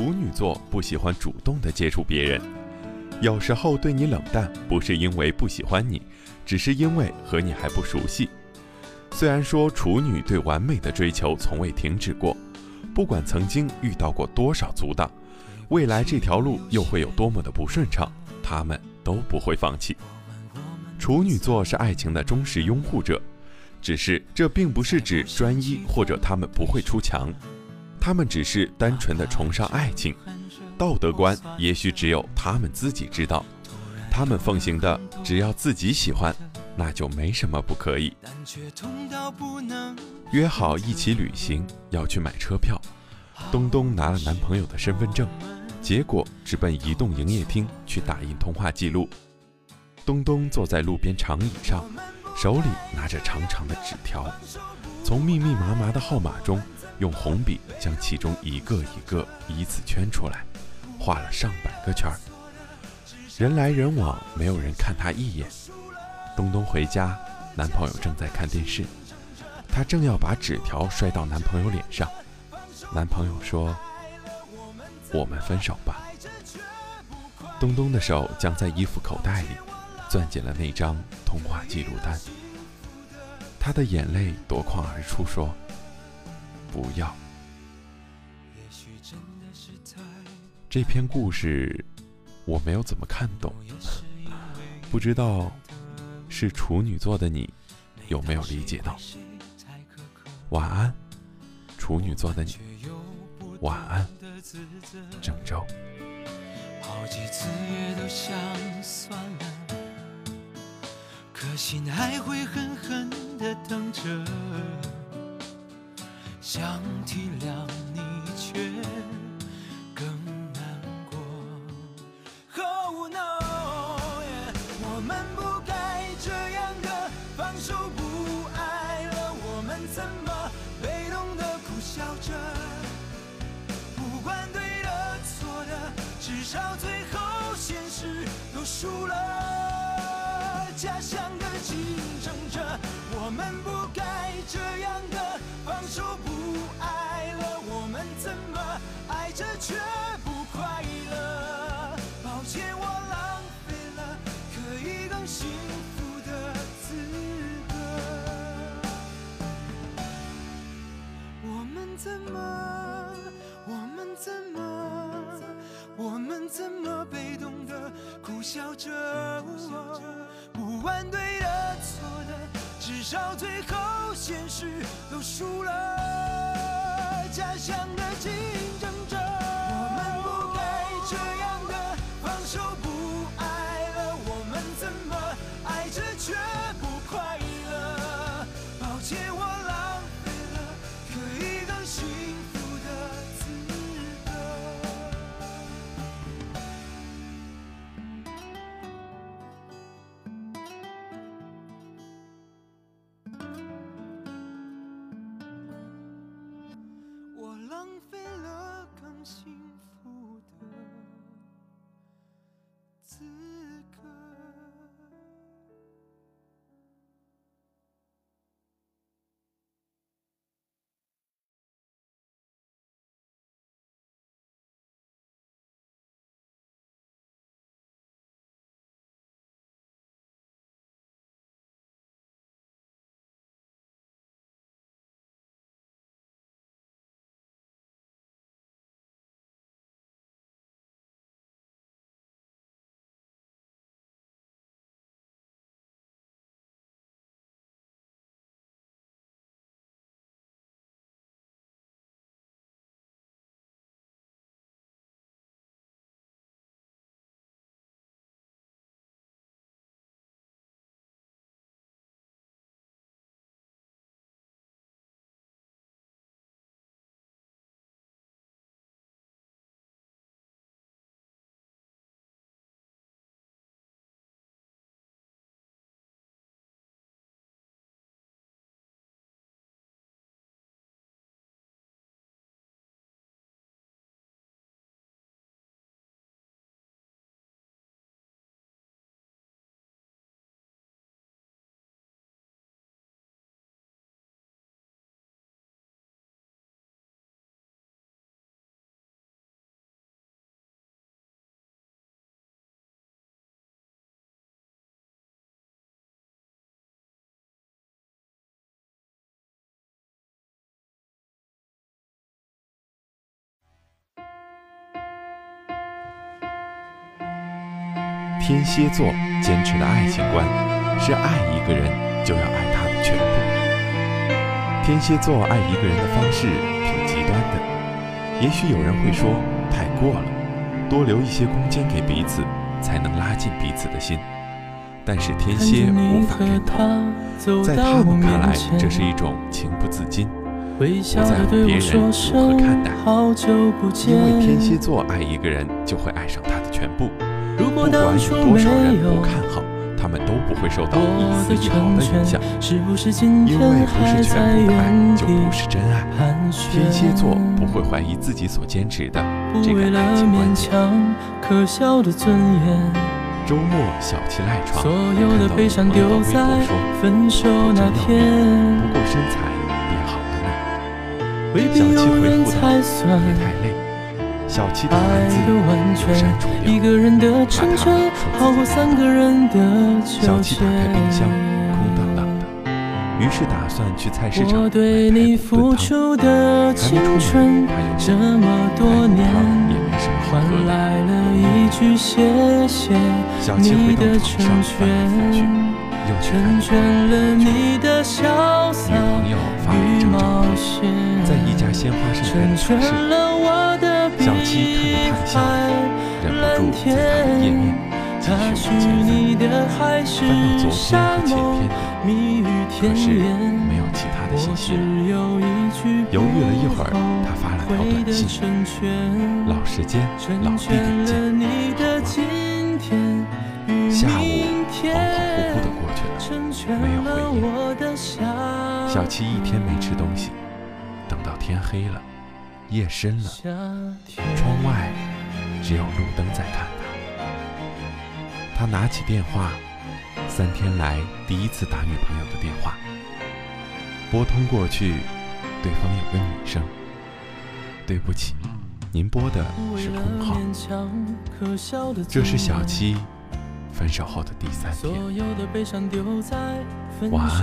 处女座不喜欢主动的接触别人，有时候对你冷淡，不是因为不喜欢你，只是因为和你还不熟悉。虽然说处女对完美的追求从未停止过，不管曾经遇到过多少阻挡，未来这条路又会有多么的不顺畅，他们都不会放弃。处女座是爱情的忠实拥护者，只是这并不是指专一或者他们不会出墙，他们只是单纯的崇尚爱情，道德观也许只有他们自己知道，他们奉行的只要自己喜欢，那就没什么不可以。约好一起旅行，要去买车票，东东拿了男朋友的身份证，结果直奔移动营业厅去打印通话记录。东东坐在路边长椅上，手里拿着长长的纸条，从密密麻麻的号码中，用红笔将其中一个一个依次圈出来，画了上百个圈儿。人来人往，没有人看他一眼。东东回家，男朋友正在看电视，她正要把纸条摔到男朋友脸上，男朋友说：“我们分手吧。”东东的手僵在衣服口袋里。攥紧了那张通话记录单，他的眼泪夺眶而出，说：“不要。”这篇故事我没有怎么看懂，不知道是处女座的你有没有理解到？晚安，处女座的你。晚安，郑州。好几次也都想算了。可心还会狠狠的疼着，想体谅你却更难过。Oh no，我们不该这样的放手不爱了，我们怎么被动的苦笑着？不管对的错的，至少最后现实都输了。假想，我们不该这样的放手不爱了，我们怎么爱着却不快乐？抱歉，我浪费了可以更幸福的资格。我们怎么？我们怎么？我们怎么被动的苦笑着？不安对的，到最后现实都输了。家乡的景浪费了感情天蝎座坚持的爱情观是爱一个人就要爱他的全部。天蝎座爱一个人的方式挺极端的，也许有人会说太过了，多留一些空间给彼此，才能拉近彼此的心。但是天蝎无法认同，在他们看来，这是一种情不自禁。不在乎别人如何看待，因为天蝎座爱一个人就会爱上他的全部，不管有多少人不看好，他们都不会受到一丝一毫的影响，因为不是全部的爱就不是真爱。天蝎座不会怀疑自己所坚持的这个爱情观念。周末小七赖床，看到朋友的微博说，不知道不过身材变好了呢。小七回复的别太累，小七的文字有删除掉，怕他说自己小七打开冰箱，空荡荡的，于是打算去菜市场买排骨炖汤。还没出门，他又说排骨汤也没什么好喝的。小七回到床上翻来覆去，又去看女朋友发了一张照片。在一家鲜花盛开的超市，小七看着他的笑容，忍不住在他的页面继续往前翻，翻到昨天和前天，可是没有其他的信息了。犹豫了一会儿，他发了条短信：“老时间，老地点见。”下午恍恍惚惚的过去了，没有回应。小七一天没吃东西。等到天黑了，夜深了，窗外只有路灯在看他。他拿起电话，三天来第一次打女朋友的电话。拨通过去，对方有个女生。对不起，您拨的是空号。这是小七分手后的第三天。晚安，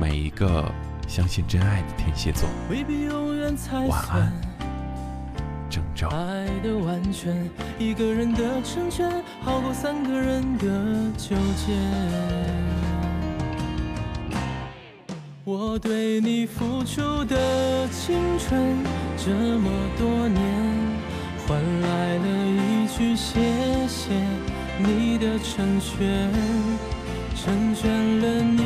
每一个。相信真爱的天蝎座，晚安，郑州。爱的完全，一个人的成全，好过三个人的纠结。我对你付出的青春，这么多年，换来了一句谢谢你的成全，成全了你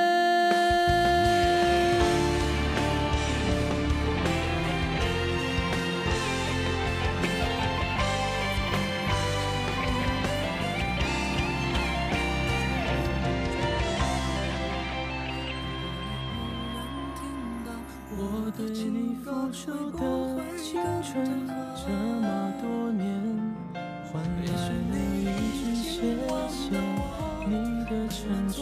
出的青春这么多年，换来了一句谢谢。你的成全，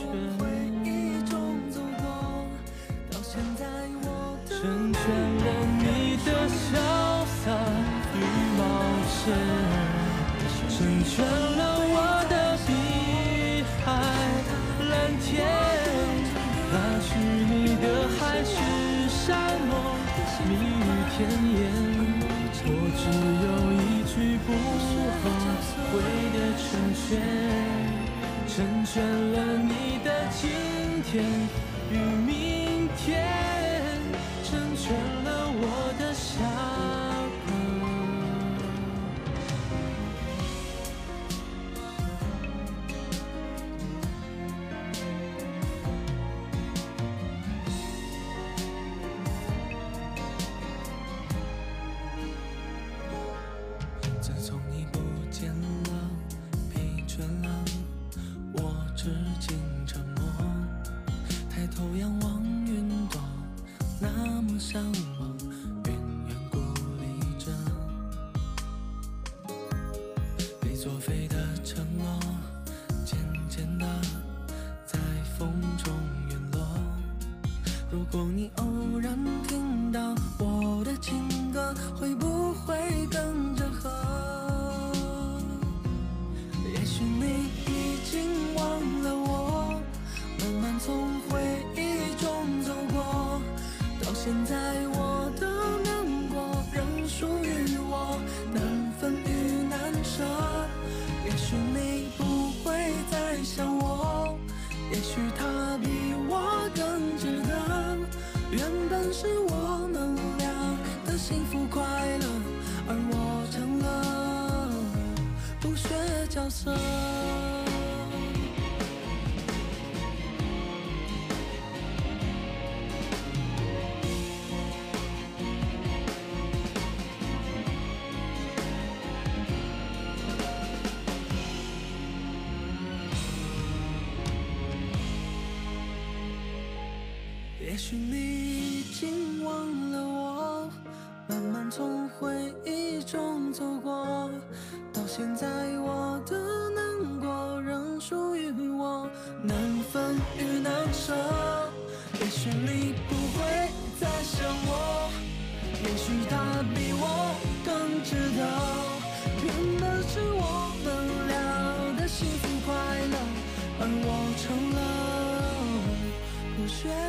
天与明如果你偶然听到我的情歌，会不会跟着和？也许你已经忘了我，慢慢从回忆中走过，到现在我都难过，仍属于我，难分与难舍。也许你不会再想我，也许他。也许你已经忘了我，慢慢从舍。也许你不会再想我，也许他比我更值得。原本是我们俩的幸福快乐，而我成了。不学。